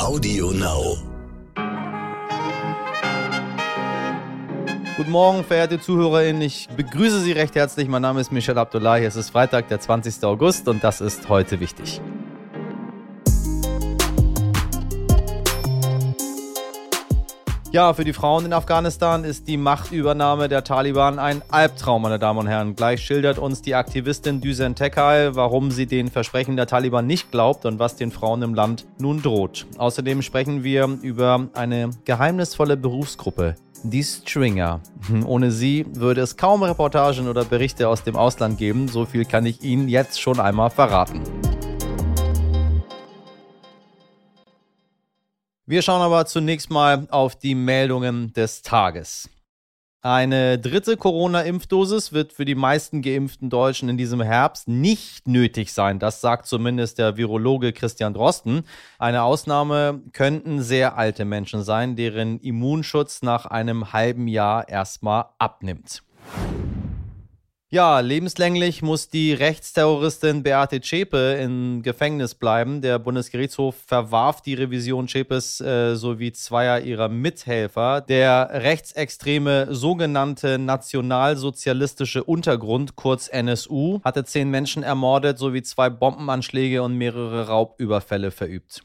Audio Now. Guten Morgen, verehrte ZuhörerInnen. Ich begrüße Sie recht herzlich. Mein Name ist Michel Abdullahi. Es ist Freitag, der 20. August und das ist heute wichtig. Ja, für die Frauen in Afghanistan ist die Machtübernahme der Taliban ein Albtraum, meine Damen und Herren. Gleich schildert uns die Aktivistin Düsen Tekal, warum sie den Versprechen der Taliban nicht glaubt und was den Frauen im Land nun droht. Außerdem sprechen wir über eine geheimnisvolle Berufsgruppe, die Stringer. Ohne sie würde es kaum Reportagen oder Berichte aus dem Ausland geben. So viel kann ich Ihnen jetzt schon einmal verraten. Wir schauen aber zunächst mal auf die Meldungen des Tages. Eine dritte Corona-Impfdosis wird für die meisten geimpften Deutschen in diesem Herbst nicht nötig sein. Das sagt zumindest der Virologe Christian Drosten. Eine Ausnahme könnten sehr alte Menschen sein, deren Immunschutz nach einem halben Jahr erstmal abnimmt. Ja, lebenslänglich muss die Rechtsterroristin Beate Zschäpe im Gefängnis bleiben. Der Bundesgerichtshof verwarf die Revision Zschäpes äh, sowie zweier ihrer Mithelfer. Der rechtsextreme sogenannte nationalsozialistische Untergrund, kurz NSU, hatte zehn Menschen ermordet sowie zwei Bombenanschläge und mehrere Raubüberfälle verübt.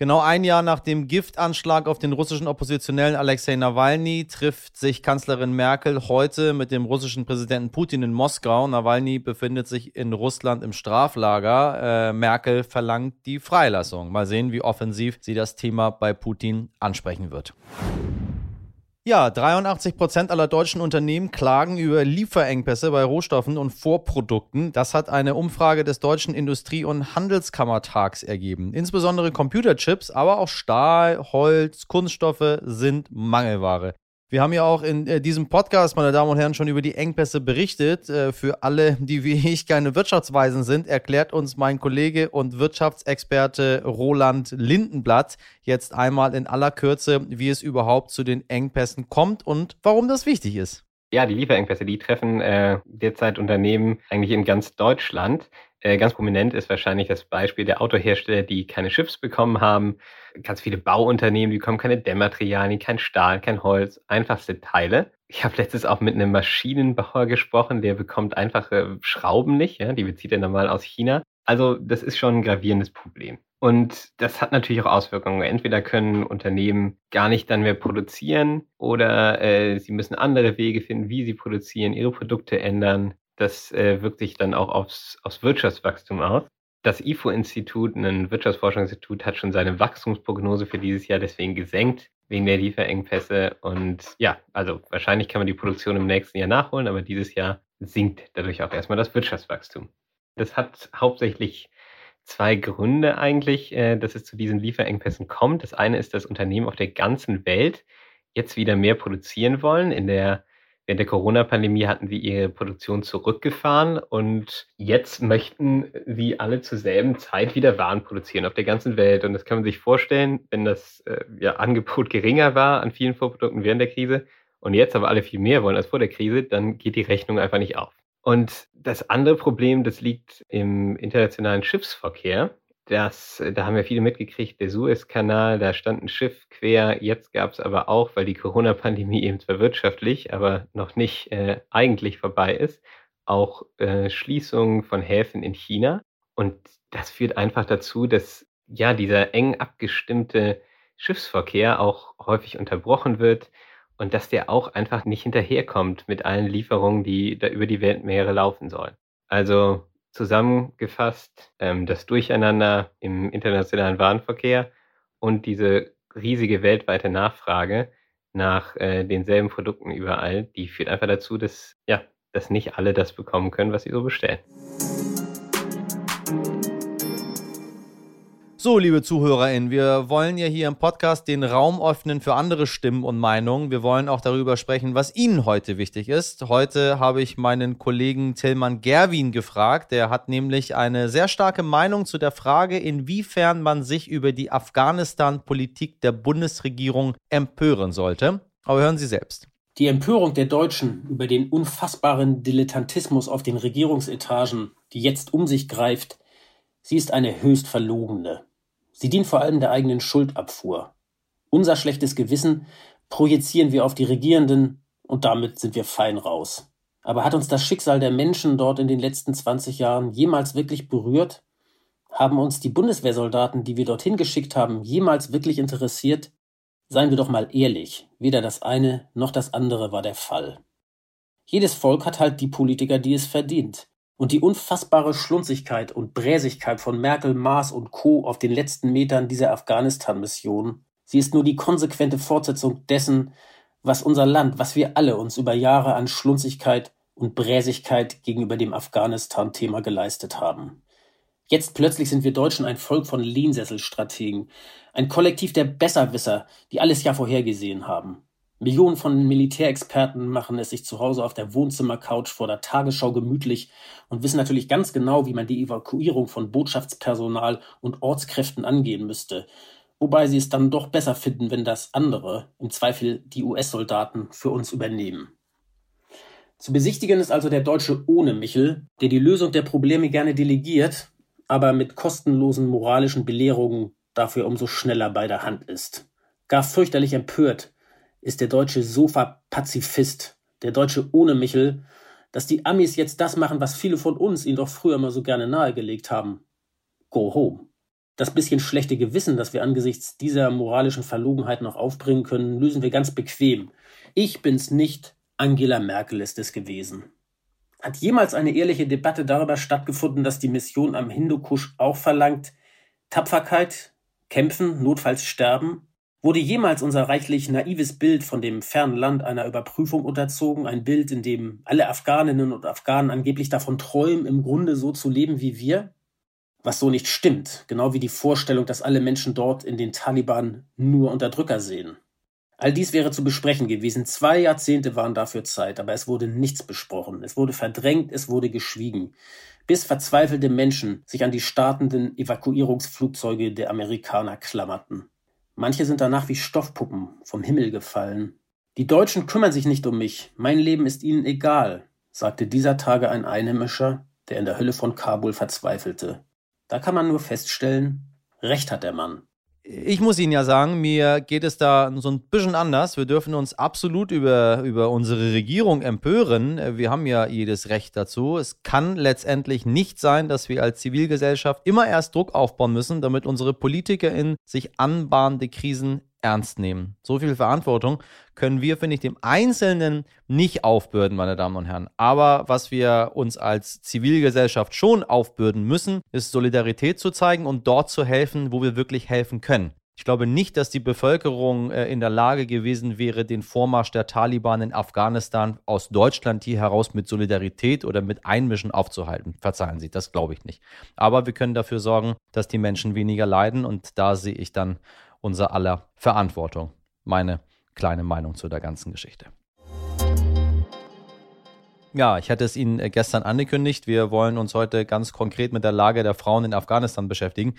Genau ein Jahr nach dem Giftanschlag auf den russischen Oppositionellen Alexei Nawalny trifft sich Kanzlerin Merkel heute mit dem russischen Präsidenten Putin in Moskau. Nawalny befindet sich in Russland im Straflager. Äh, Merkel verlangt die Freilassung. Mal sehen, wie offensiv sie das Thema bei Putin ansprechen wird. Ja, 83 Prozent aller deutschen Unternehmen klagen über Lieferengpässe bei Rohstoffen und Vorprodukten. Das hat eine Umfrage des Deutschen Industrie- und Handelskammertags ergeben. Insbesondere Computerchips, aber auch Stahl, Holz, Kunststoffe sind Mangelware. Wir haben ja auch in äh, diesem Podcast, meine Damen und Herren, schon über die Engpässe berichtet. Äh, für alle, die wie ich keine Wirtschaftsweisen sind, erklärt uns mein Kollege und Wirtschaftsexperte Roland Lindenblatt jetzt einmal in aller Kürze, wie es überhaupt zu den Engpässen kommt und warum das wichtig ist. Ja, die Lieferengpässe, die treffen äh, derzeit Unternehmen eigentlich in ganz Deutschland. Äh, ganz prominent ist wahrscheinlich das Beispiel der Autohersteller, die keine Chips bekommen haben. Ganz viele Bauunternehmen, die bekommen keine Dämmmaterialien, kein Stahl, kein Holz, einfachste Teile. Ich habe letztens auch mit einem Maschinenbauer gesprochen, der bekommt einfache Schrauben nicht, ja, die bezieht er normal aus China. Also das ist schon ein gravierendes Problem. Und das hat natürlich auch Auswirkungen. Entweder können Unternehmen gar nicht dann mehr produzieren oder äh, sie müssen andere Wege finden, wie sie produzieren, ihre Produkte ändern. Das äh, wirkt sich dann auch aufs, aufs Wirtschaftswachstum aus. Das IFO-Institut, ein Wirtschaftsforschungsinstitut, hat schon seine Wachstumsprognose für dieses Jahr deswegen gesenkt, wegen der Lieferengpässe. Und ja, also wahrscheinlich kann man die Produktion im nächsten Jahr nachholen, aber dieses Jahr sinkt dadurch auch erstmal das Wirtschaftswachstum. Das hat hauptsächlich zwei Gründe eigentlich, äh, dass es zu diesen Lieferengpässen kommt. Das eine ist, dass Unternehmen auf der ganzen Welt jetzt wieder mehr produzieren wollen. In der Während der Corona-Pandemie hatten sie ihre Produktion zurückgefahren und jetzt möchten sie alle zur selben Zeit wieder Waren produzieren auf der ganzen Welt. Und das kann man sich vorstellen, wenn das äh, ja, Angebot geringer war an vielen Vorprodukten während der Krise und jetzt aber alle viel mehr wollen als vor der Krise, dann geht die Rechnung einfach nicht auf. Und das andere Problem, das liegt im internationalen Schiffsverkehr das, da haben ja viele mitgekriegt, der Suezkanal, da stand ein Schiff quer. Jetzt gab es aber auch, weil die Corona-Pandemie eben zwar wirtschaftlich, aber noch nicht äh, eigentlich vorbei ist, auch äh, Schließungen von Häfen in China. Und das führt einfach dazu, dass ja dieser eng abgestimmte Schiffsverkehr auch häufig unterbrochen wird und dass der auch einfach nicht hinterherkommt mit allen Lieferungen, die da über die Weltmeere laufen sollen. Also zusammengefasst ähm, das Durcheinander im internationalen Warenverkehr und diese riesige weltweite Nachfrage nach äh, denselben Produkten überall, die führt einfach dazu, dass ja, dass nicht alle das bekommen können, was sie so bestellen. So, liebe ZuhörerInnen, wir wollen ja hier im Podcast den Raum öffnen für andere Stimmen und Meinungen. Wir wollen auch darüber sprechen, was Ihnen heute wichtig ist. Heute habe ich meinen Kollegen Tillmann Gerwin gefragt. Der hat nämlich eine sehr starke Meinung zu der Frage, inwiefern man sich über die Afghanistan-Politik der Bundesregierung empören sollte. Aber hören Sie selbst. Die Empörung der Deutschen über den unfassbaren Dilettantismus auf den Regierungsetagen, die jetzt um sich greift, sie ist eine höchst verlogene. Sie dient vor allem der eigenen Schuldabfuhr. Unser schlechtes Gewissen projizieren wir auf die Regierenden und damit sind wir fein raus. Aber hat uns das Schicksal der Menschen dort in den letzten 20 Jahren jemals wirklich berührt? Haben uns die Bundeswehrsoldaten, die wir dorthin geschickt haben, jemals wirklich interessiert? Seien wir doch mal ehrlich, weder das eine noch das andere war der Fall. Jedes Volk hat halt die Politiker, die es verdient. Und die unfassbare Schlunzigkeit und Bräsigkeit von Merkel, Maas und Co. auf den letzten Metern dieser Afghanistan-Mission, sie ist nur die konsequente Fortsetzung dessen, was unser Land, was wir alle uns über Jahre an Schlunzigkeit und Bräsigkeit gegenüber dem Afghanistan-Thema geleistet haben. Jetzt plötzlich sind wir Deutschen ein Volk von Lehnsesselstrategen, ein Kollektiv der Besserwisser, die alles ja vorhergesehen haben. Millionen von Militärexperten machen es sich zu Hause auf der Wohnzimmercouch vor der Tagesschau gemütlich und wissen natürlich ganz genau, wie man die Evakuierung von Botschaftspersonal und Ortskräften angehen müsste, wobei sie es dann doch besser finden, wenn das andere, im Zweifel die US-Soldaten, für uns übernehmen. Zu besichtigen ist also der Deutsche ohne Michel, der die Lösung der Probleme gerne delegiert, aber mit kostenlosen moralischen Belehrungen dafür umso schneller bei der Hand ist. Gar fürchterlich empört ist der deutsche Sofa-Pazifist, der Deutsche ohne Michel, dass die Amis jetzt das machen, was viele von uns ihnen doch früher mal so gerne nahegelegt haben. Go home. Das bisschen schlechte Gewissen, das wir angesichts dieser moralischen Verlogenheit noch aufbringen können, lösen wir ganz bequem. Ich bin's nicht, Angela Merkel ist es gewesen. Hat jemals eine ehrliche Debatte darüber stattgefunden, dass die Mission am Hindukusch auch verlangt Tapferkeit, kämpfen, notfalls sterben? Wurde jemals unser reichlich naives Bild von dem fernen Land einer Überprüfung unterzogen, ein Bild, in dem alle Afghaninnen und Afghanen angeblich davon träumen, im Grunde so zu leben wie wir? Was so nicht stimmt, genau wie die Vorstellung, dass alle Menschen dort in den Taliban nur Unterdrücker sehen. All dies wäre zu besprechen gewesen. Zwei Jahrzehnte waren dafür Zeit, aber es wurde nichts besprochen. Es wurde verdrängt, es wurde geschwiegen. Bis verzweifelte Menschen sich an die startenden Evakuierungsflugzeuge der Amerikaner klammerten. Manche sind danach wie Stoffpuppen vom Himmel gefallen. Die Deutschen kümmern sich nicht um mich. Mein Leben ist ihnen egal, sagte dieser Tage ein Einheimischer, der in der Hölle von Kabul verzweifelte. Da kann man nur feststellen, Recht hat der Mann ich muss Ihnen ja sagen, mir geht es da so ein bisschen anders. Wir dürfen uns absolut über, über unsere Regierung empören. Wir haben ja jedes Recht dazu. Es kann letztendlich nicht sein, dass wir als Zivilgesellschaft immer erst Druck aufbauen müssen, damit unsere PolitikerInnen sich anbahnende Krisen ernst nehmen. So viel Verantwortung können wir, finde ich, dem Einzelnen nicht aufbürden, meine Damen und Herren. Aber was wir uns als Zivilgesellschaft schon aufbürden müssen, ist Solidarität zu zeigen und dort zu helfen, wo wir wirklich helfen können. Ich glaube nicht, dass die Bevölkerung äh, in der Lage gewesen wäre, den Vormarsch der Taliban in Afghanistan aus Deutschland hier heraus mit Solidarität oder mit Einmischen aufzuhalten. Verzeihen Sie, das glaube ich nicht. Aber wir können dafür sorgen, dass die Menschen weniger leiden und da sehe ich dann unser aller Verantwortung. Meine kleine Meinung zu der ganzen Geschichte. Ja, ich hatte es Ihnen äh, gestern angekündigt. Wir wollen uns heute ganz konkret mit der Lage der Frauen in Afghanistan beschäftigen.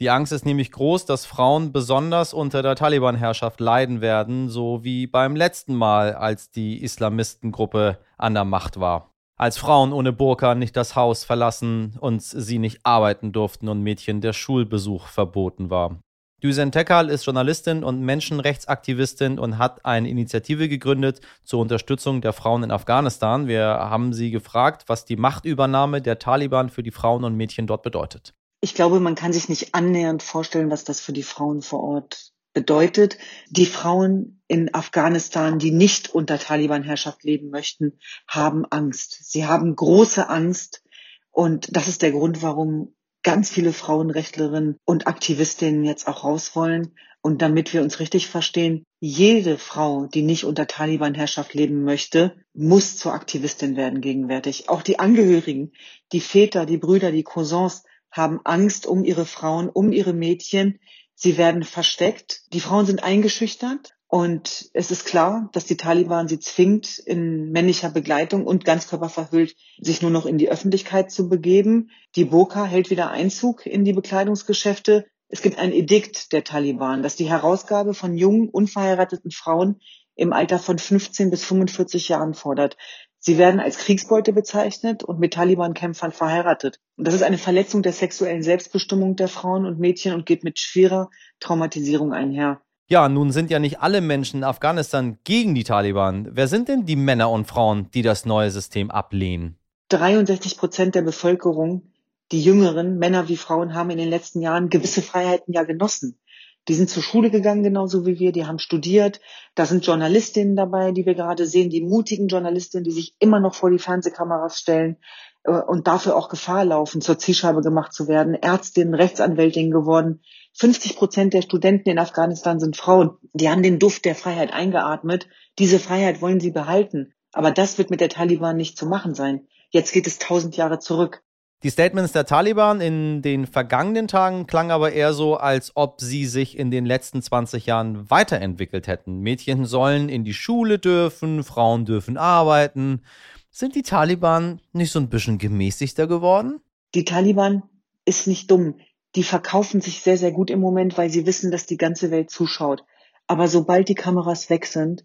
Die Angst ist nämlich groß, dass Frauen besonders unter der Taliban-Herrschaft leiden werden, so wie beim letzten Mal, als die Islamistengruppe an der Macht war. Als Frauen ohne Burka nicht das Haus verlassen und sie nicht arbeiten durften und Mädchen der Schulbesuch verboten war. Düsen Tekal ist Journalistin und Menschenrechtsaktivistin und hat eine Initiative gegründet zur Unterstützung der Frauen in Afghanistan. Wir haben sie gefragt, was die Machtübernahme der Taliban für die Frauen und Mädchen dort bedeutet. Ich glaube, man kann sich nicht annähernd vorstellen, was das für die Frauen vor Ort bedeutet. Die Frauen in Afghanistan, die nicht unter Taliban-Herrschaft leben möchten, haben Angst. Sie haben große Angst. Und das ist der Grund, warum ganz viele Frauenrechtlerinnen und Aktivistinnen jetzt auch raus wollen. Und damit wir uns richtig verstehen, jede Frau, die nicht unter Taliban-Herrschaft leben möchte, muss zur Aktivistin werden gegenwärtig. Auch die Angehörigen, die Väter, die Brüder, die Cousins haben Angst um ihre Frauen, um ihre Mädchen. Sie werden versteckt. Die Frauen sind eingeschüchtert und es ist klar, dass die Taliban sie zwingt, in männlicher Begleitung und ganzkörperverhüllt sich nur noch in die Öffentlichkeit zu begeben. Die Burka hält wieder Einzug in die Bekleidungsgeschäfte. Es gibt ein Edikt der Taliban, das die Herausgabe von jungen, unverheirateten Frauen im Alter von 15 bis 45 Jahren fordert. Sie werden als Kriegsbeute bezeichnet und mit Taliban-Kämpfern verheiratet. Und das ist eine Verletzung der sexuellen Selbstbestimmung der Frauen und Mädchen und geht mit schwerer Traumatisierung einher. Ja, nun sind ja nicht alle Menschen in Afghanistan gegen die Taliban. Wer sind denn die Männer und Frauen, die das neue System ablehnen? 63 Prozent der Bevölkerung, die Jüngeren, Männer wie Frauen, haben in den letzten Jahren gewisse Freiheiten ja genossen. Die sind zur Schule gegangen, genauso wie wir, die haben studiert. Da sind Journalistinnen dabei, die wir gerade sehen, die mutigen Journalistinnen, die sich immer noch vor die Fernsehkameras stellen und dafür auch Gefahr laufen, zur Zielscheibe gemacht zu werden. Ärztinnen, Rechtsanwältinnen geworden. 50 Prozent der Studenten in Afghanistan sind Frauen. Die haben den Duft der Freiheit eingeatmet. Diese Freiheit wollen sie behalten. Aber das wird mit der Taliban nicht zu machen sein. Jetzt geht es tausend Jahre zurück. Die Statements der Taliban in den vergangenen Tagen klangen aber eher so, als ob sie sich in den letzten 20 Jahren weiterentwickelt hätten. Mädchen sollen in die Schule dürfen, Frauen dürfen arbeiten. Sind die Taliban nicht so ein bisschen gemäßigter geworden? Die Taliban ist nicht dumm. Die verkaufen sich sehr, sehr gut im Moment, weil sie wissen, dass die ganze Welt zuschaut. Aber sobald die Kameras weg sind,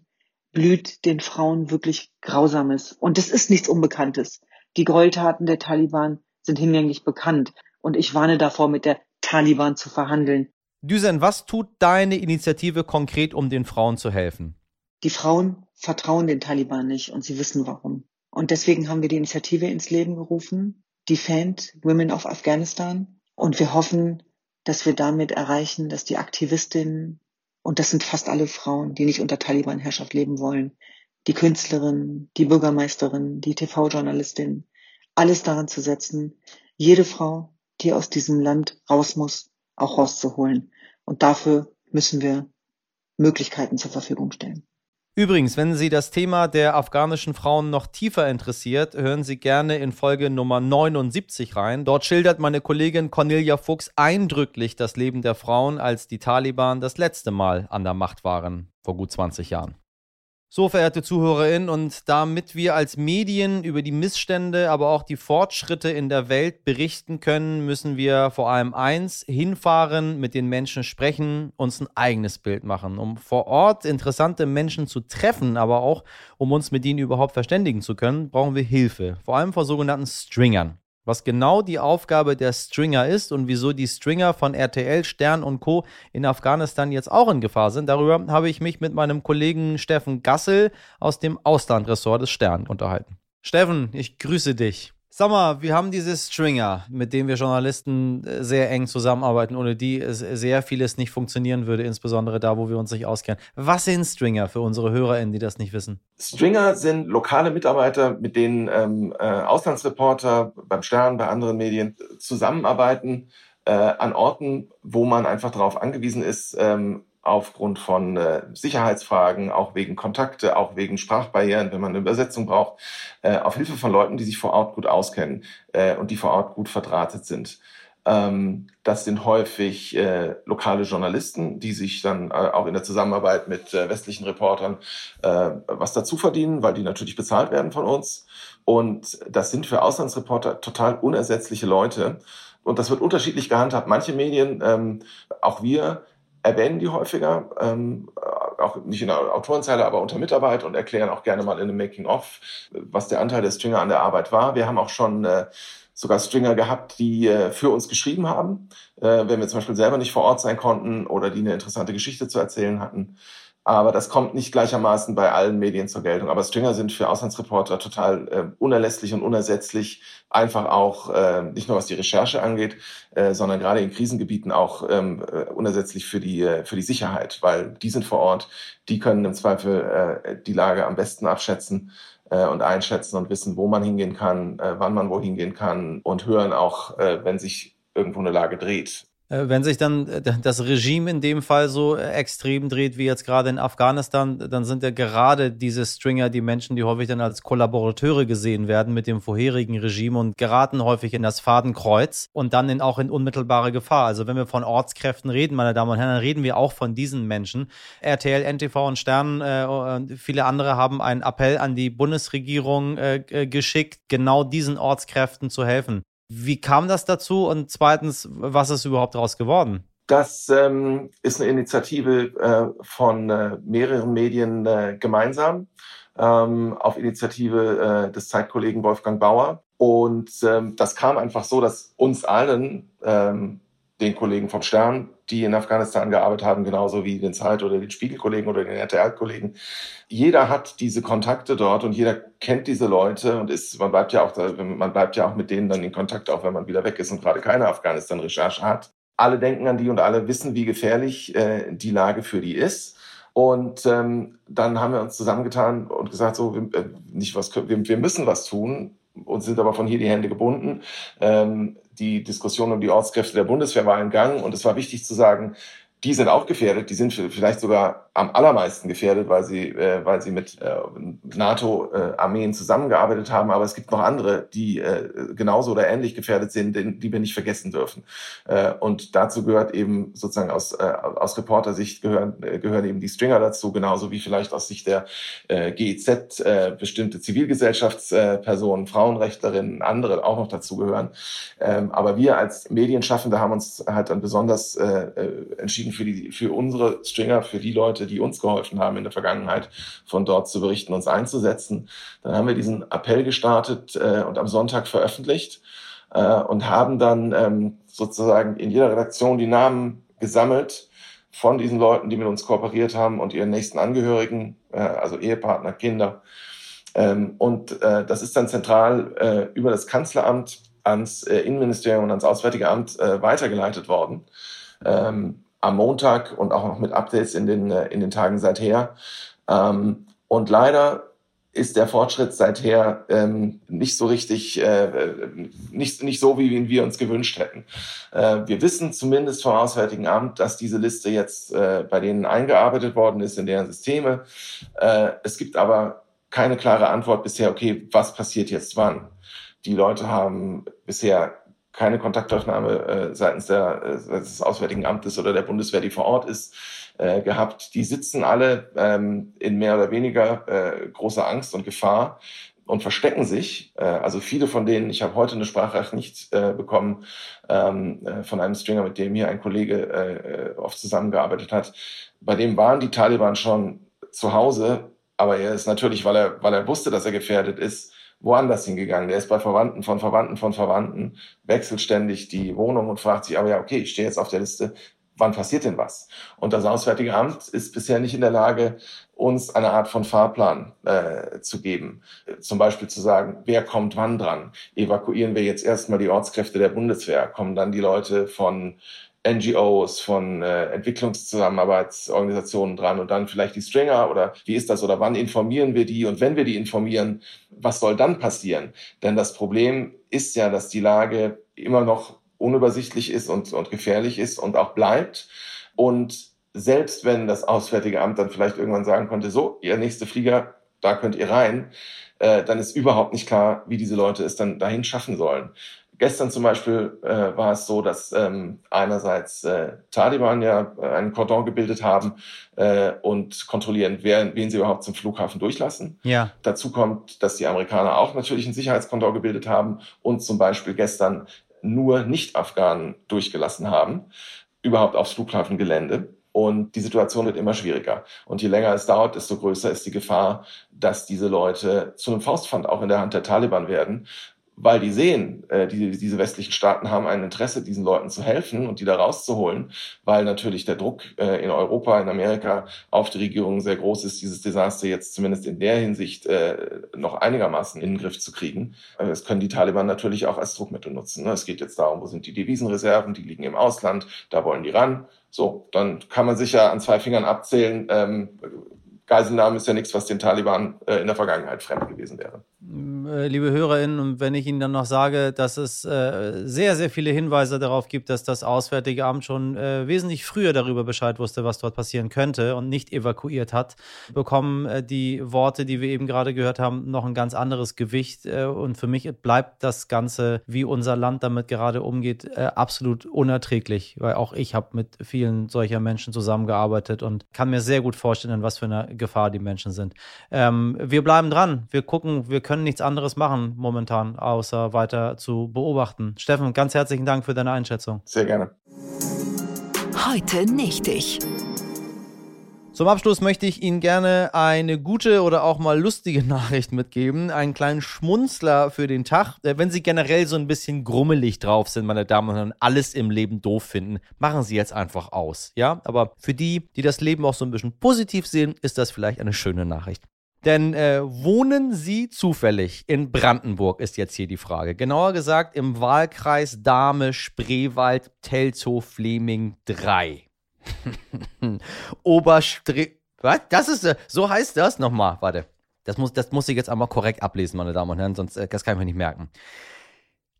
blüht den Frauen wirklich Grausames. Und das ist nichts Unbekanntes. Die Gräueltaten der Taliban sind hinlänglich bekannt. Und ich warne davor, mit der Taliban zu verhandeln. Düsen, was tut deine Initiative konkret, um den Frauen zu helfen? Die Frauen vertrauen den Taliban nicht und sie wissen warum. Und deswegen haben wir die Initiative ins Leben gerufen, Defend Women of Afghanistan. Und wir hoffen, dass wir damit erreichen, dass die Aktivistinnen, und das sind fast alle Frauen, die nicht unter Taliban-Herrschaft leben wollen, die Künstlerin, die Bürgermeisterin, die TV-Journalistin, alles daran zu setzen, jede Frau, die aus diesem Land raus muss, auch rauszuholen. Und dafür müssen wir Möglichkeiten zur Verfügung stellen. Übrigens, wenn Sie das Thema der afghanischen Frauen noch tiefer interessiert, hören Sie gerne in Folge Nummer 79 rein. Dort schildert meine Kollegin Cornelia Fuchs eindrücklich das Leben der Frauen, als die Taliban das letzte Mal an der Macht waren, vor gut 20 Jahren. So, verehrte ZuhörerInnen, und damit wir als Medien über die Missstände, aber auch die Fortschritte in der Welt berichten können, müssen wir vor allem eins, hinfahren, mit den Menschen sprechen, uns ein eigenes Bild machen. Um vor Ort interessante Menschen zu treffen, aber auch um uns mit ihnen überhaupt verständigen zu können, brauchen wir Hilfe, vor allem vor sogenannten Stringern was genau die Aufgabe der Stringer ist und wieso die Stringer von RTL, Stern und Co. in Afghanistan jetzt auch in Gefahr sind. Darüber habe ich mich mit meinem Kollegen Steffen Gassel aus dem Auslandressort des Stern unterhalten. Steffen, ich grüße dich. Sag mal, wir haben diese Stringer, mit denen wir Journalisten äh, sehr eng zusammenarbeiten, ohne die es sehr vieles nicht funktionieren würde, insbesondere da, wo wir uns nicht auskennen. Was sind Stringer für unsere HörerInnen, die das nicht wissen? Stringer sind lokale Mitarbeiter, mit denen ähm, äh, Auslandsreporter beim Stern, bei anderen Medien zusammenarbeiten äh, an Orten, wo man einfach darauf angewiesen ist, ähm, aufgrund von äh, Sicherheitsfragen, auch wegen Kontakte, auch wegen Sprachbarrieren, wenn man eine Übersetzung braucht, äh, auf Hilfe von Leuten, die sich vor Ort gut auskennen äh, und die vor Ort gut verdrahtet sind. Ähm, das sind häufig äh, lokale Journalisten, die sich dann äh, auch in der Zusammenarbeit mit äh, westlichen Reportern äh, was dazu verdienen, weil die natürlich bezahlt werden von uns. Und das sind für Auslandsreporter total unersetzliche Leute. Und das wird unterschiedlich gehandhabt. Manche Medien, ähm, auch wir, erwähnen die häufiger, ähm, auch nicht in der Autorenzeile, aber unter Mitarbeit und erklären auch gerne mal in einem Making-of, was der Anteil der Stringer an der Arbeit war. Wir haben auch schon äh, sogar Stringer gehabt, die äh, für uns geschrieben haben, äh, wenn wir zum Beispiel selber nicht vor Ort sein konnten oder die eine interessante Geschichte zu erzählen hatten. Aber das kommt nicht gleichermaßen bei allen Medien zur Geltung. Aber Stringer sind für Auslandsreporter total äh, unerlässlich und unersetzlich. Einfach auch äh, nicht nur was die Recherche angeht, äh, sondern gerade in Krisengebieten auch ähm, äh, unersetzlich für die, äh, für die Sicherheit, weil die sind vor Ort, die können im Zweifel äh, die Lage am besten abschätzen äh, und einschätzen und wissen, wo man hingehen kann, wann man wohin gehen kann und hören auch, wenn sich irgendwo eine Lage dreht. Äh, wenn sich dann äh, das Regime in dem Fall so äh, extrem dreht, wie jetzt gerade in Afghanistan, dann sind ja gerade diese Stringer die Menschen, die häufig dann als Kollaborateure gesehen werden mit dem vorherigen Regime und geraten häufig in das Fadenkreuz und dann in, auch in unmittelbare Gefahr. Also wenn wir von Ortskräften reden, meine Damen und Herren, dann reden wir auch von diesen Menschen. RTL, NTV und Stern äh, und viele andere haben einen Appell an die Bundesregierung äh, geschickt, genau diesen Ortskräften zu helfen. Wie kam das dazu? Und zweitens, was ist überhaupt daraus geworden? Das ähm, ist eine Initiative äh, von äh, mehreren Medien äh, gemeinsam. ähm, auf Initiative äh, des Zeitkollegen Wolfgang Bauer. Und ähm, das kam einfach so, dass uns allen, ähm, den Kollegen vom Stern, die in Afghanistan gearbeitet haben, genauso wie den Zeit- oder den Spiegelkollegen oder den RTL-Kollegen. Jeder hat diese Kontakte dort und jeder kennt diese Leute und ist, man bleibt ja auch, da, man bleibt ja auch mit denen dann in Kontakt, auch wenn man wieder weg ist und gerade keine Afghanistan-Recherche hat. Alle denken an die und alle wissen, wie gefährlich äh, die Lage für die ist. Und ähm, dann haben wir uns zusammengetan und gesagt, so, wir, äh, nicht was, wir, wir müssen was tun und sind aber von hier die Hände gebunden. Ähm, die Diskussion um die Ortskräfte der Bundeswehr war in Gang. Und es war wichtig zu sagen, die sind auch gefährdet, die sind vielleicht sogar am allermeisten gefährdet, weil sie, äh, weil sie mit äh, NATO-Armeen äh, zusammengearbeitet haben. Aber es gibt noch andere, die äh, genauso oder ähnlich gefährdet sind, den, die wir nicht vergessen dürfen. Äh, und dazu gehört eben sozusagen aus, äh, aus Reportersicht gehören, äh, gehören eben die Stringer dazu, genauso wie vielleicht aus Sicht der äh, GEZ äh, bestimmte Zivilgesellschaftspersonen, Frauenrechtlerinnen, andere auch noch dazu gehören. Ähm, aber wir als Medienschaffende haben uns halt dann besonders äh, äh entschieden für die, für unsere Stringer, für die Leute, die uns geholfen haben in der Vergangenheit, von dort zu berichten, uns einzusetzen. Dann haben wir diesen Appell gestartet äh, und am Sonntag veröffentlicht äh, und haben dann ähm, sozusagen in jeder Redaktion die Namen gesammelt von diesen Leuten, die mit uns kooperiert haben und ihren nächsten Angehörigen, äh, also Ehepartner, Kinder. Ähm, und äh, das ist dann zentral äh, über das Kanzleramt ans äh, Innenministerium und ans Auswärtige Amt äh, weitergeleitet worden. Ähm, am Montag und auch noch mit Updates in den, äh, in den Tagen seither. Ähm, und leider ist der Fortschritt seither ähm, nicht so richtig, äh, nicht, nicht so, wie wir uns gewünscht hätten. Äh, wir wissen zumindest vom Auswärtigen Amt, dass diese Liste jetzt äh, bei denen eingearbeitet worden ist in deren Systeme. Äh, es gibt aber keine klare Antwort bisher, okay, was passiert jetzt wann? Die Leute haben bisher keine Kontaktaufnahme äh, seitens, der, äh, seitens des Auswärtigen Amtes oder der Bundeswehr, die vor Ort ist, äh, gehabt. Die sitzen alle ähm, in mehr oder weniger äh, großer Angst und Gefahr und verstecken sich. Äh, also viele von denen, ich habe heute eine Sprachnachricht nicht äh, bekommen ähm, äh, von einem Stringer, mit dem hier ein Kollege äh, oft zusammengearbeitet hat. Bei dem waren die Taliban schon zu Hause, aber er ist natürlich, weil er, weil er wusste, dass er gefährdet ist, woanders hingegangen. Der ist bei Verwandten von Verwandten von Verwandten, wechselt ständig die Wohnung und fragt sich, aber ja, okay, ich stehe jetzt auf der Liste, wann passiert denn was? Und das Auswärtige Amt ist bisher nicht in der Lage, uns eine Art von Fahrplan äh, zu geben. Zum Beispiel zu sagen, wer kommt wann dran? Evakuieren wir jetzt erstmal die Ortskräfte der Bundeswehr? Kommen dann die Leute von NGOs, von äh, Entwicklungszusammenarbeitsorganisationen dran und dann vielleicht die Stringer oder wie ist das oder wann informieren wir die und wenn wir die informieren, was soll dann passieren? Denn das Problem ist ja, dass die Lage immer noch unübersichtlich ist und, und gefährlich ist und auch bleibt. Und selbst wenn das Auswärtige Amt dann vielleicht irgendwann sagen konnte, so, ihr nächste Flieger, da könnt ihr rein, äh, dann ist überhaupt nicht klar, wie diese Leute es dann dahin schaffen sollen. Gestern zum Beispiel äh, war es so, dass ähm, einerseits äh, Taliban ja äh, einen Cordon gebildet haben äh, und kontrollieren, wer, wen sie überhaupt zum Flughafen durchlassen. Ja. Dazu kommt, dass die Amerikaner auch natürlich einen Sicherheitskordon gebildet haben und zum Beispiel gestern nur Nicht-Afghanen durchgelassen haben, überhaupt aufs Flughafengelände. Und die Situation wird immer schwieriger. Und je länger es dauert, desto größer ist die Gefahr, dass diese Leute zu einem Faustpfand auch in der Hand der Taliban werden, weil die sehen, äh, die, diese westlichen Staaten haben ein Interesse, diesen Leuten zu helfen und die da rauszuholen, weil natürlich der Druck äh, in Europa, in Amerika auf die Regierung sehr groß ist, dieses Desaster jetzt zumindest in der Hinsicht äh, noch einigermaßen in den Griff zu kriegen. Äh, das können die Taliban natürlich auch als Druckmittel nutzen. Ne? Es geht jetzt darum, wo sind die Devisenreserven, die liegen im Ausland, da wollen die ran. So, dann kann man sich ja an zwei Fingern abzählen, ähm, Geiselnahme ist ja nichts, was den Taliban äh, in der Vergangenheit fremd gewesen wäre. Äh, liebe HörerInnen, und wenn ich Ihnen dann noch sage, dass es äh, sehr, sehr viele Hinweise darauf gibt, dass das Auswärtige Amt schon äh, wesentlich früher darüber Bescheid wusste, was dort passieren könnte und nicht evakuiert hat, bekommen äh, die Worte, die wir eben gerade gehört haben, noch ein ganz anderes Gewicht. Äh, und für mich bleibt das Ganze, wie unser Land damit gerade umgeht, absolut unerträglich, weil auch ich habe mit vielen solcher Menschen zusammengearbeitet und kann mir sehr gut vorstellen, was für eine Gefahr die Menschen sind. Ähm, wir bleiben dran. Wir gucken, wir können nichts anderes machen momentan, außer weiter zu beobachten. Steffen, ganz herzlichen Dank für deine Einschätzung. Sehr gerne. Heute nicht ich. Zum Abschluss möchte ich Ihnen gerne eine gute oder auch mal lustige Nachricht mitgeben. Einen kleinen Schmunzler für den Tag. Äh, wenn Sie generell so ein bisschen grummelig drauf sind, meine Damen und Herren, alles im Leben doof finden, machen Sie jetzt einfach aus. Ja, aber für die, die das Leben auch so ein bisschen positiv sehen, ist das vielleicht eine schöne Nachricht. Denn äh, wohnen Sie zufällig in Brandenburg, ist jetzt hier die Frage. Genauer gesagt im Wahlkreis Dahme, Spreewald, Telzow, Fleming 3. Oberstre. Was? Das ist, äh, so heißt das? Nochmal, warte. Das muss, das muss ich jetzt einmal korrekt ablesen, meine Damen und Herren, sonst äh, das kann ich mir nicht merken.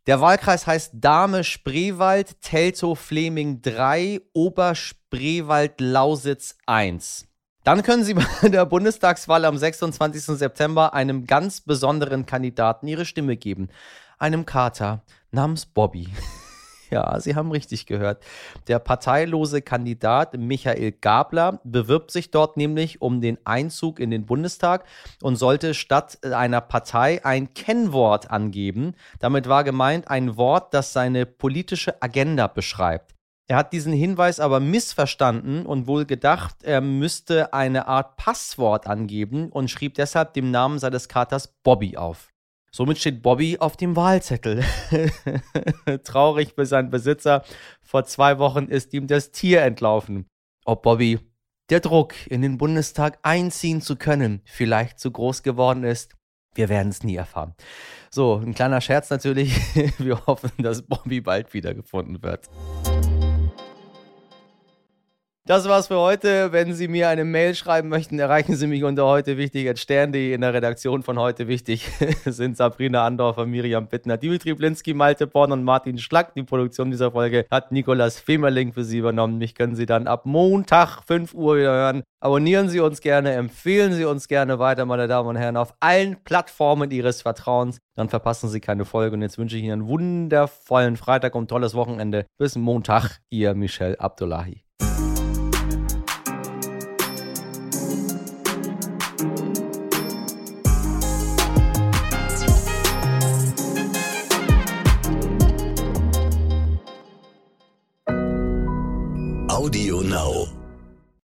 Der Wahlkreis heißt Dahme Spreewald, Teltow Fleming 3, Oberspreewald Lausitz 1. Dann können Sie bei der Bundestagswahl am 26. September einem ganz besonderen Kandidaten Ihre Stimme geben. Einem Kater namens Bobby. Ja, Sie haben richtig gehört. Der parteilose Kandidat Michael Gabler bewirbt sich dort nämlich um den Einzug in den Bundestag und sollte statt einer Partei ein Kennwort angeben. Damit war gemeint ein Wort, das seine politische Agenda beschreibt. Er hat diesen Hinweis aber missverstanden und wohl gedacht, er müsste eine Art Passwort angeben und schrieb deshalb dem Namen seines Katers Bobby auf. Somit steht Bobby auf dem Wahlzettel. Traurig für seinen Besitzer. Vor zwei Wochen ist ihm das Tier entlaufen. Ob Bobby der Druck, in den Bundestag einziehen zu können, vielleicht zu groß geworden ist, wir werden es nie erfahren. So, ein kleiner Scherz natürlich. Wir hoffen, dass Bobby bald wiedergefunden wird. Das war's für heute. Wenn Sie mir eine Mail schreiben möchten, erreichen Sie mich unter heute wichtig at stern.de. In der Redaktion von heute wichtig sind Sabrina Andorfer, Miriam Bittner, Dimitri Blinski, Malte Born und Martin Schlack. Die Produktion dieser Folge hat Nikolas Femerling für Sie übernommen. Mich können Sie dann ab Montag 5 Uhr wieder hören. Abonnieren Sie uns gerne, empfehlen Sie uns gerne weiter, meine Damen und Herren, auf allen Plattformen Ihres Vertrauens. Dann verpassen Sie keine Folge. Und jetzt wünsche ich Ihnen einen wundervollen Freitag und tolles Wochenende. Bis Montag, Ihr Michel Abdullahi.